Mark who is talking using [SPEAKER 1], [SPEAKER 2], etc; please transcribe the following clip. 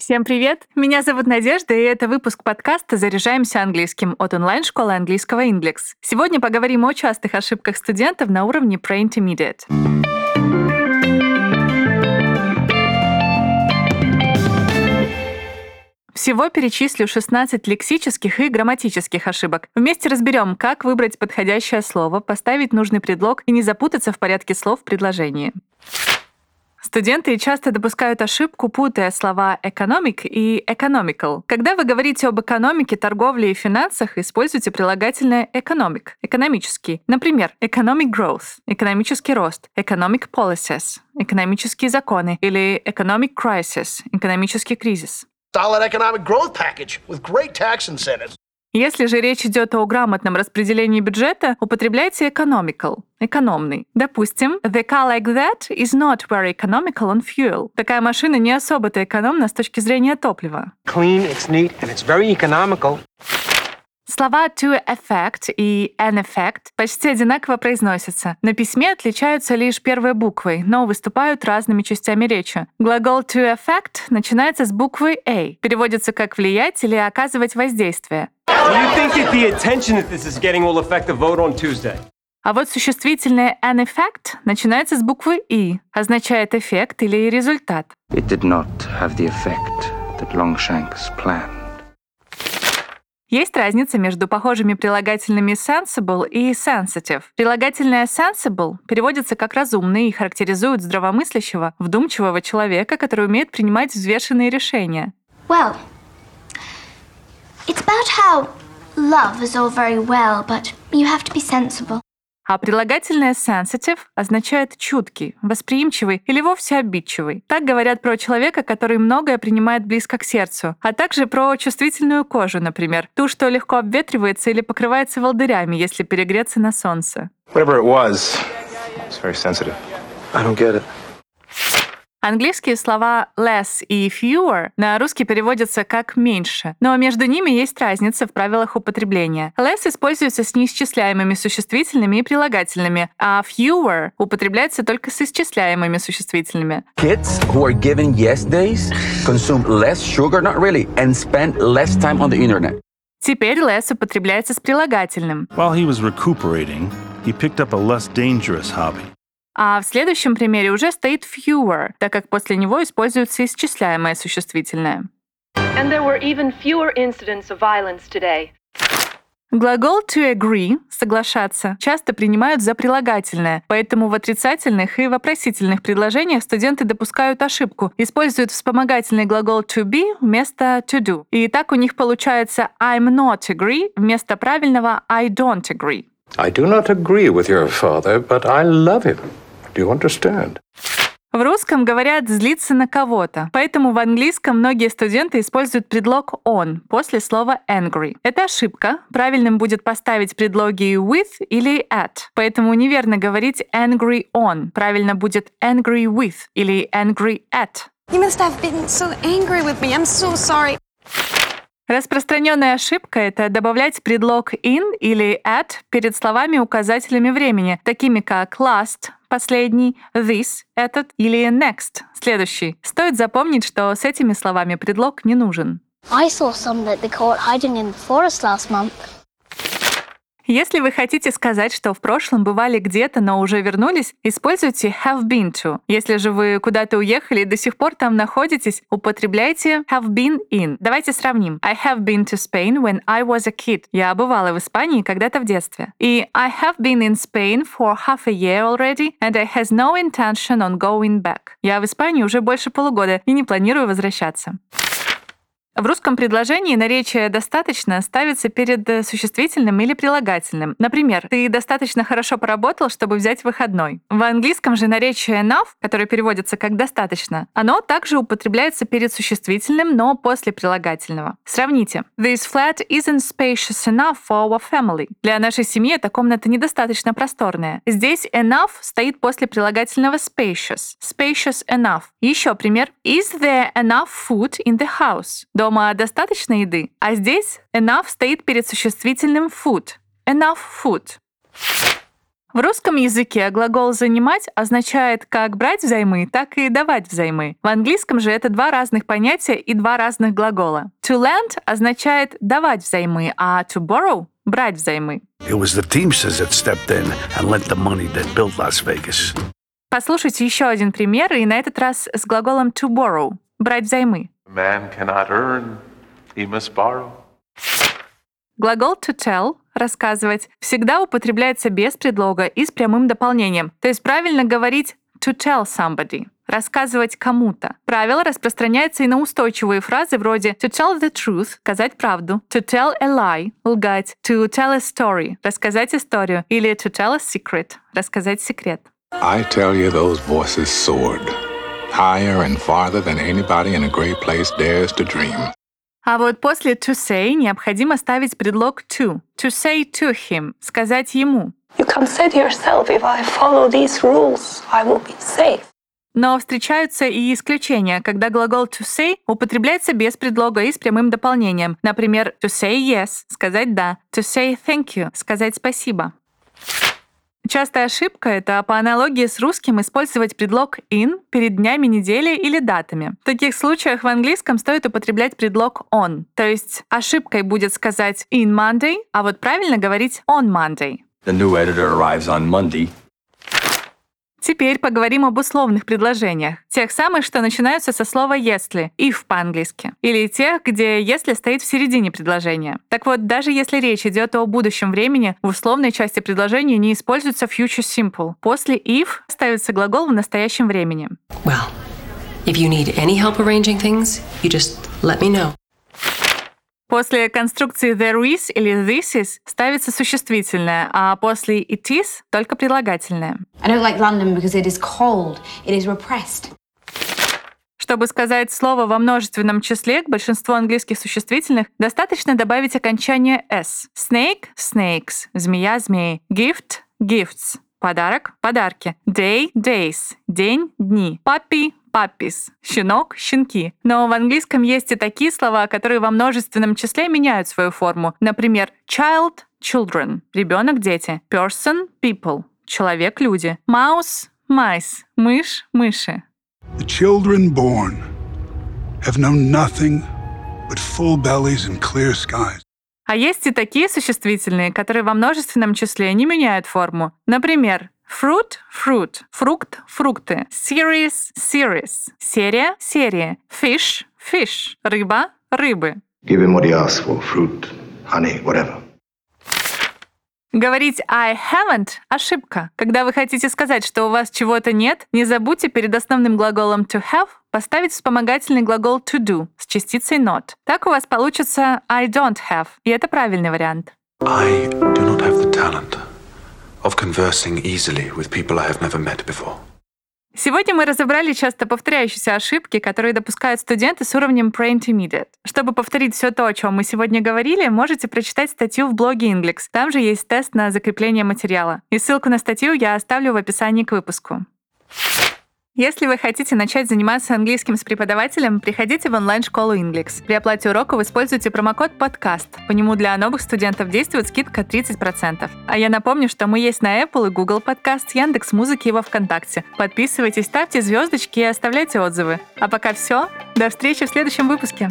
[SPEAKER 1] Всем привет! Меня зовут Надежда, и это выпуск подкаста «Заряжаемся английским» от онлайн-школы английского Inglix. Сегодня поговорим о частых ошибках студентов на уровне Pre-Intermediate. Всего перечислю 16 лексических и грамматических ошибок. Вместе разберем, как выбрать подходящее слово, поставить нужный предлог и не запутаться в порядке слов в предложении. Студенты часто допускают ошибку, путая слова economic и economical. Когда вы говорите об экономике, торговле и финансах, используйте прилагательное economic, экономический. Например, economic growth, экономический рост, economic policies, экономические законы или economic crisis, экономический кризис.
[SPEAKER 2] Solid economic growth package with great tax incentives.
[SPEAKER 1] Если же речь идет о грамотном распределении бюджета, употребляйте economical, экономный. Допустим, the car like that is not very economical on fuel. Такая машина не особо-то экономна с точки зрения топлива.
[SPEAKER 3] clean, it's neat, and it's very economical.
[SPEAKER 1] Слова to effect и an effect почти одинаково произносятся. На письме отличаются лишь первой буквой, но выступают разными частями речи. Глагол to effect начинается с буквы A, переводится как «влиять» или «оказывать воздействие». А вот существительное an effect начинается с буквы «и», означает эффект или результат.
[SPEAKER 4] It did not have the effect that Longshanks planned.
[SPEAKER 1] Есть разница между похожими прилагательными sensible и sensitive. Прилагательное sensible переводится как разумный и характеризует здравомыслящего, вдумчивого человека, который умеет принимать взвешенные решения.
[SPEAKER 5] Well, it's about how love is all very well, but you have to be sensible.
[SPEAKER 1] А прилагательное sensitive означает чуткий, восприимчивый или вовсе обидчивый. Так говорят про человека, который многое принимает близко к сердцу, а также про чувствительную кожу, например, ту, что легко обветривается или покрывается волдырями, если перегреться на солнце.
[SPEAKER 6] Whatever it was, it's very sensitive.
[SPEAKER 3] I don't get it.
[SPEAKER 1] Английские слова less и fewer на русский переводятся как «меньше», но между ними есть разница в правилах употребления. Less используется с неисчисляемыми существительными и прилагательными, а fewer употребляется только с исчисляемыми существительными.
[SPEAKER 7] Kids who are given yes days consume less sugar, not really, and spend less time on the internet.
[SPEAKER 1] Теперь less употребляется с прилагательным.
[SPEAKER 8] While he was recuperating, he picked up a less dangerous hobby.
[SPEAKER 1] А в следующем примере уже стоит fewer, так как после него используется исчисляемое существительное.
[SPEAKER 9] And there were even fewer incidents of violence today.
[SPEAKER 1] Глагол to agree — соглашаться — часто принимают за прилагательное, поэтому в отрицательных и вопросительных предложениях студенты допускают ошибку, используют вспомогательный глагол to be вместо to do. И так у них получается I'm not agree вместо правильного I don't agree.
[SPEAKER 6] I do not agree with your father, but I love him. Do you understand?
[SPEAKER 1] В русском говорят «злиться на кого-то», поэтому в английском многие студенты используют предлог on после слова angry. Это ошибка. Правильным будет поставить предлоги with или at. Поэтому неверно говорить angry on. Правильно будет angry with или angry at.
[SPEAKER 10] You must have been so angry with me. I'm so sorry.
[SPEAKER 1] Распространенная ошибка — это добавлять предлог in или at перед словами-указателями времени, такими как last — последний, this — этот или next — следующий. Стоит запомнить, что с этими словами предлог не нужен.
[SPEAKER 5] I saw some that they caught hiding in the forest last month.
[SPEAKER 1] Если вы хотите сказать, что в прошлом бывали где-то, но уже вернулись, используйте have been to. Если же вы куда-то уехали и до сих пор там находитесь, употребляйте have been in. Давайте сравним. I have been to Spain when I was a kid. Я бывала в Испании когда-то в детстве. И I have been in Spain for half a year already, and I has no intention on going back. Я в Испании уже больше полугода и не планирую возвращаться. В русском предложении наречие «достаточно» ставится перед э, существительным или прилагательным. Например, «ты достаточно хорошо поработал, чтобы взять выходной». В английском же наречие enough, которое переводится как «достаточно», оно также употребляется перед существительным, но после прилагательного. Сравните. This flat isn't spacious enough for our family. Для нашей семьи эта комната недостаточно просторная. Здесь enough стоит после прилагательного spacious. Spacious enough. Еще пример. Is there enough food in the house? Дома достаточно еды? А здесь enough стоит перед существительным food. Enough food. В русском языке глагол «занимать» означает как брать взаймы, так и давать взаймы. В английском же это два разных понятия и два разных глагола. To lend означает давать взаймы, а to borrow — брать взаймы.
[SPEAKER 11] It was the Teamsters that stepped in and lent the money that built Las Vegas.
[SPEAKER 1] Послушайте еще один пример, и на этот раз с глаголом to borrow — брать взаймы.
[SPEAKER 12] Man cannot earn, he must borrow.
[SPEAKER 1] Глагол to tell — рассказывать — всегда употребляется без предлога и с прямым дополнением. То есть правильно говорить to tell somebody — рассказывать кому-то. Правило распространяется и на устойчивые фразы вроде to tell the truth — сказать правду, to tell a lie — лгать, to tell a story — рассказать историю или to tell a secret — рассказать секрет.
[SPEAKER 13] I tell you, those voices soared higher and farther than anybody in a great place dares to dream.
[SPEAKER 1] А вот после to say необходимо ставить предлог to. To say to him — сказать ему.
[SPEAKER 14] You can say to yourself, if I follow these rules, I will be safe.
[SPEAKER 1] Но встречаются и исключения, когда глагол to say употребляется без предлога и с прямым дополнением. Например, to say yes — сказать «да», to say thank you — сказать «спасибо». Частая ошибка — это по аналогии с русским использовать предлог in перед днями недели или датами. В таких случаях в английском стоит употреблять предлог on. То есть ошибкой будет сказать in Monday, а вот правильно говорить on Monday.
[SPEAKER 7] The new editor arrives on Monday.
[SPEAKER 1] Теперь поговорим об условных предложениях. Тех самых, что начинаются со слова «если» — if по-английски. Или тех, где «если» стоит в середине предложения. Так вот, даже если речь идет о будущем времени, в условной части предложения не используется future simple. После if ставится глагол в настоящем времени.
[SPEAKER 15] Well, if you need any help arranging things, you just let me know.
[SPEAKER 1] После конструкции there is или this is ставится существительное, а после it is — только прилагательное.
[SPEAKER 16] I don't like London because it is cold. It is repressed.
[SPEAKER 1] Чтобы сказать слово во множественном числе, к большинству английских существительных достаточно добавить окончание s. Snake — snakes, змея — змеи, gift — gifts, подарок — подарки, day — days, день — дни, puppy puppies, щенок, щенки. Но в английском есть и такие слова, которые во множественном числе меняют свою форму. Например, child, children, ребенок, дети, person, people, человек, люди, mouse, mice, мышь, мыши.
[SPEAKER 17] The children born have known nothing but full bellies and clear skies.
[SPEAKER 1] А есть и такие существительные, которые во множественном числе не меняют форму. Например, Fruit — fruit. Фрукт — фрукты. Series — series. Серия — серия. Fish — fish. Рыба — рыбы.
[SPEAKER 18] Give him what he asks for fruit, honey, whatever.
[SPEAKER 1] Говорить I haven't — ошибка. Когда вы хотите сказать, что у вас чего-то нет, не забудьте перед основным глаголом to have поставить вспомогательный глагол to do с частицей not. Так у вас получится I don't have, и это правильный вариант.
[SPEAKER 19] I do not have the talent of conversing easily with people I have never met before.
[SPEAKER 1] Сегодня мы разобрали часто повторяющиеся ошибки, которые допускают студенты с уровнем pre-intermediate. Чтобы повторить все то, о чем мы сегодня говорили, можете прочитать статью в блоге Inglix. Там же есть тест на закрепление материала. И ссылку на статью я оставлю в описании к выпуску. Если вы хотите начать заниматься английским с преподавателем, приходите в онлайн-школу Inglix. При оплате уроков используйте промокод «Подкаст». По нему для новых студентов действует скидка 30%. А я напомню, что мы есть на Apple и Google Podcast, Яндекс Музыки и во Вконтакте. Подписывайтесь, ставьте звездочки и оставляйте отзывы. А пока все. До встречи в следующем выпуске.